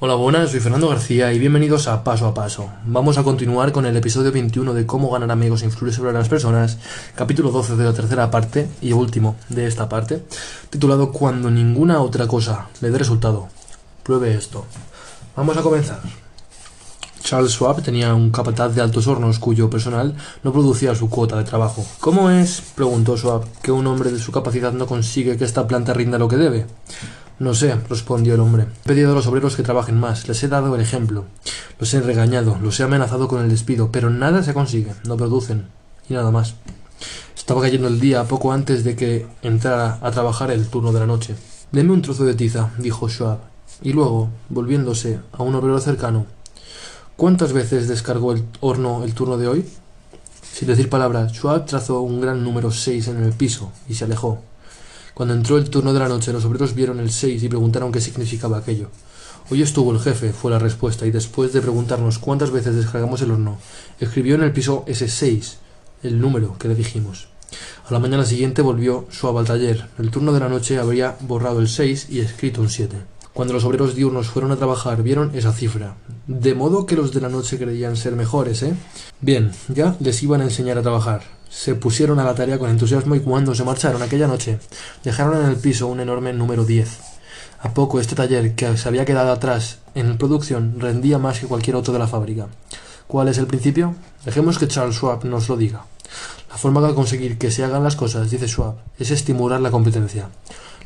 Hola, buenas, soy Fernando García y bienvenidos a Paso a Paso. Vamos a continuar con el episodio 21 de Cómo ganar amigos e influir sobre las personas, capítulo 12 de la tercera parte y último de esta parte, titulado Cuando ninguna otra cosa le dé resultado. Pruebe esto. Vamos a comenzar. Charles Schwab tenía un capataz de altos hornos cuyo personal no producía su cuota de trabajo. ¿Cómo es, preguntó Schwab, que un hombre de su capacidad no consigue que esta planta rinda lo que debe? No sé, respondió el hombre. He pedido a los obreros que trabajen más, les he dado el ejemplo. Los he regañado, los he amenazado con el despido, pero nada se consigue, no producen. Y nada más. Estaba cayendo el día poco antes de que entrara a trabajar el turno de la noche. Deme un trozo de tiza, dijo Schwab. Y luego, volviéndose a un obrero cercano, ¿cuántas veces descargó el horno el turno de hoy? Sin decir palabras, Schwab trazó un gran número seis en el piso y se alejó. Cuando entró el turno de la noche, los obreros vieron el 6 y preguntaron qué significaba aquello. Hoy estuvo el jefe, fue la respuesta, y después de preguntarnos cuántas veces descargamos el horno, escribió en el piso ese 6, el número que le dijimos. A la mañana siguiente volvió suave al taller. El turno de la noche habría borrado el 6 y escrito un 7. Cuando los obreros diurnos fueron a trabajar, vieron esa cifra. De modo que los de la noche creían ser mejores, ¿eh? Bien, ya les iban a enseñar a trabajar se pusieron a la tarea con entusiasmo y cuando se marcharon aquella noche dejaron en el piso un enorme número 10. A poco este taller, que se había quedado atrás en producción, rendía más que cualquier otro de la fábrica. ¿Cuál es el principio? Dejemos que Charles Schwab nos lo diga. La forma de conseguir que se hagan las cosas, dice Schwab, es estimular la competencia.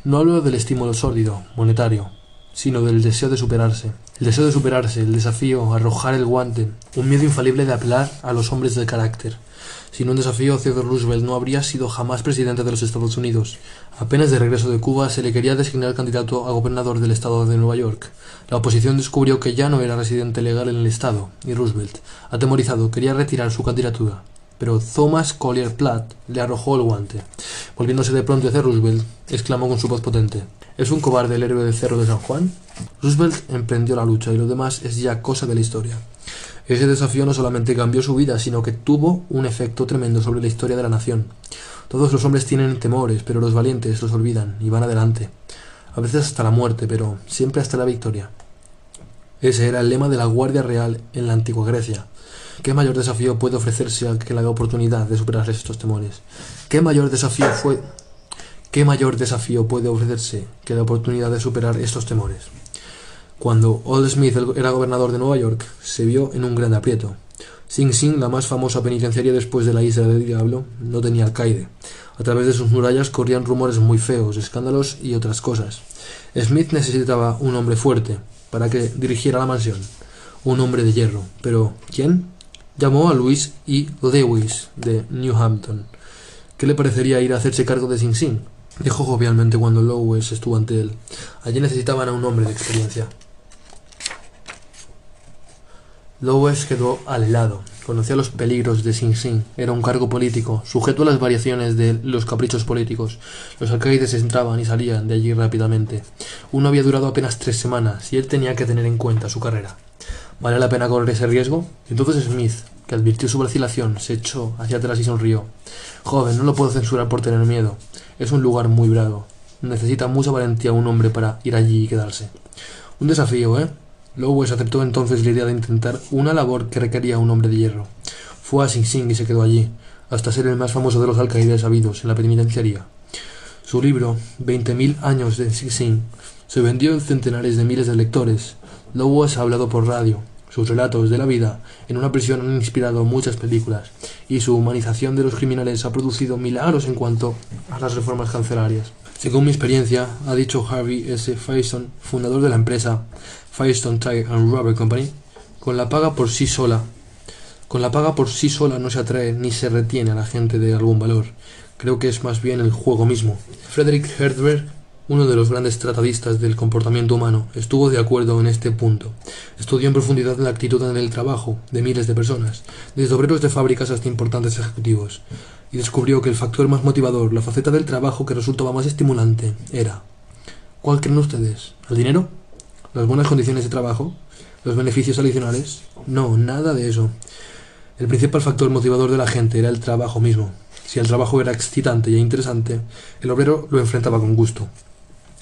No hablo del estímulo sólido, monetario, sino del deseo de superarse. El deseo de superarse, el desafío, arrojar el guante, un miedo infalible de apelar a los hombres de carácter. Sin un desafío, Theodore Roosevelt no habría sido jamás presidente de los Estados Unidos. Apenas de regreso de Cuba se le quería designar candidato a gobernador del estado de Nueva York. La oposición descubrió que ya no era residente legal en el estado, y Roosevelt, atemorizado, quería retirar su candidatura. Pero Thomas Collier Platt le arrojó el guante. Volviéndose de pronto hacia Roosevelt, exclamó con su voz potente: ¿Es un cobarde el héroe del Cerro de San Juan? Roosevelt emprendió la lucha y lo demás es ya cosa de la historia. Ese desafío no solamente cambió su vida, sino que tuvo un efecto tremendo sobre la historia de la nación. Todos los hombres tienen temores, pero los valientes los olvidan y van adelante. A veces hasta la muerte, pero siempre hasta la victoria. Ese era el lema de la Guardia Real en la antigua Grecia. ¿Qué mayor desafío puede ofrecerse al que la oportunidad de superar estos temores? ¿Qué mayor desafío fue ¿Qué mayor desafío puede ofrecerse que la oportunidad de superar estos temores? Cuando Old Smith era gobernador de Nueva York, se vio en un gran aprieto. Sing Sing, la más famosa penitenciaria después de la isla del diablo, no tenía alcaide. A través de sus murallas corrían rumores muy feos, escándalos y otras cosas. Smith necesitaba un hombre fuerte para que dirigiera la mansión, un hombre de hierro. Pero, ¿quién? Llamó a Louis E. Lewis de New Hampton. ¿Qué le parecería ir a hacerse cargo de Sing Sing? Dijo jovialmente cuando Lewis estuvo ante él. Allí necesitaban a un hombre de experiencia. Lowes quedó al lado. Conocía los peligros de Sing Sing. Era un cargo político, sujeto a las variaciones de los caprichos políticos. Los alcaides entraban y salían de allí rápidamente. Uno había durado apenas tres semanas y él tenía que tener en cuenta su carrera. ¿Vale la pena correr ese riesgo? Entonces Smith, que advirtió su vacilación, se echó hacia atrás y sonrió. Joven, no lo puedo censurar por tener miedo. Es un lugar muy bravo. Necesita mucha valentía un hombre para ir allí y quedarse. Un desafío, ¿eh? Lowes aceptó entonces la idea de intentar una labor que requería un hombre de hierro. Fue a Sing Sing y se quedó allí, hasta ser el más famoso de los alcaides habidos en la penitenciaría. Su libro, Veinte mil años de Sing Sing, se vendió en centenares de miles de lectores. Lowes ha hablado por radio. Sus relatos de la vida en una prisión han inspirado muchas películas, y su humanización de los criminales ha producido milagros en cuanto a las reformas cancelarias. Según mi experiencia, ha dicho Harvey S. Faison, fundador de la empresa Firestone Tire and Rubber Company, con la paga por sí sola. Con la paga por sí sola no se atrae ni se retiene a la gente de algún valor. Creo que es más bien el juego mismo. Frederick Hertzberg, uno de los grandes tratadistas del comportamiento humano, estuvo de acuerdo en este punto. Estudió en profundidad la actitud en el trabajo de miles de personas, desde obreros de fábricas hasta importantes ejecutivos, y descubrió que el factor más motivador, la faceta del trabajo que resultaba más estimulante, era ¿Cuál creen ustedes? ¿El dinero? las buenas condiciones de trabajo, los beneficios adicionales. No, nada de eso. El principal factor motivador de la gente era el trabajo mismo. Si el trabajo era excitante e interesante, el obrero lo enfrentaba con gusto.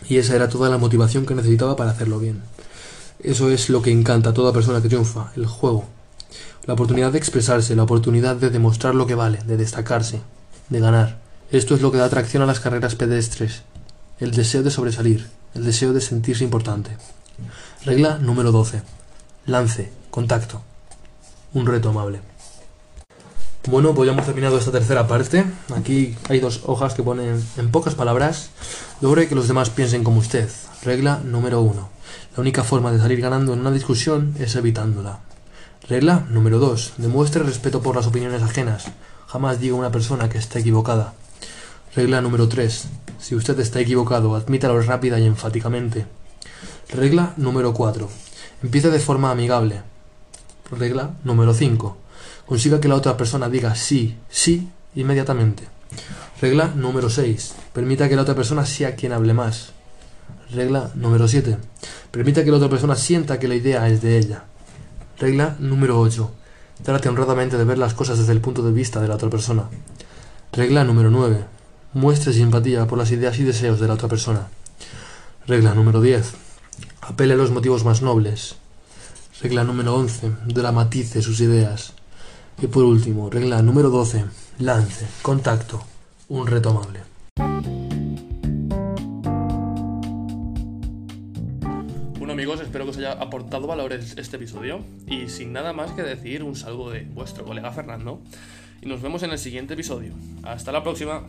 Y esa era toda la motivación que necesitaba para hacerlo bien. Eso es lo que encanta a toda persona que triunfa, el juego. La oportunidad de expresarse, la oportunidad de demostrar lo que vale, de destacarse, de ganar. Esto es lo que da atracción a las carreras pedestres. El deseo de sobresalir, el deseo de sentirse importante. Regla número 12. Lance, contacto. Un reto amable. Bueno, pues ya hemos terminado esta tercera parte. Aquí hay dos hojas que ponen en pocas palabras. Logre que los demás piensen como usted. Regla número 1. La única forma de salir ganando en una discusión es evitándola. Regla número 2. Demuestre respeto por las opiniones ajenas. Jamás diga a una persona que está equivocada. Regla número 3. Si usted está equivocado, admítalo rápida y enfáticamente. Regla número 4. Empiece de forma amigable. Regla número 5. Consiga que la otra persona diga sí, sí inmediatamente. Regla número 6. Permita que la otra persona sea quien hable más. Regla número 7. Permita que la otra persona sienta que la idea es de ella. Regla número 8. Trate honradamente de ver las cosas desde el punto de vista de la otra persona. Regla número 9. Muestre simpatía por las ideas y deseos de la otra persona. Regla número 10. Apele a los motivos más nobles. Regla número 11. Dramatice sus ideas. Y por último, regla número 12. Lance, contacto, un reto amable. Bueno amigos, espero que os haya aportado valores este episodio y sin nada más que decir, un saludo de vuestro colega Fernando y nos vemos en el siguiente episodio. Hasta la próxima.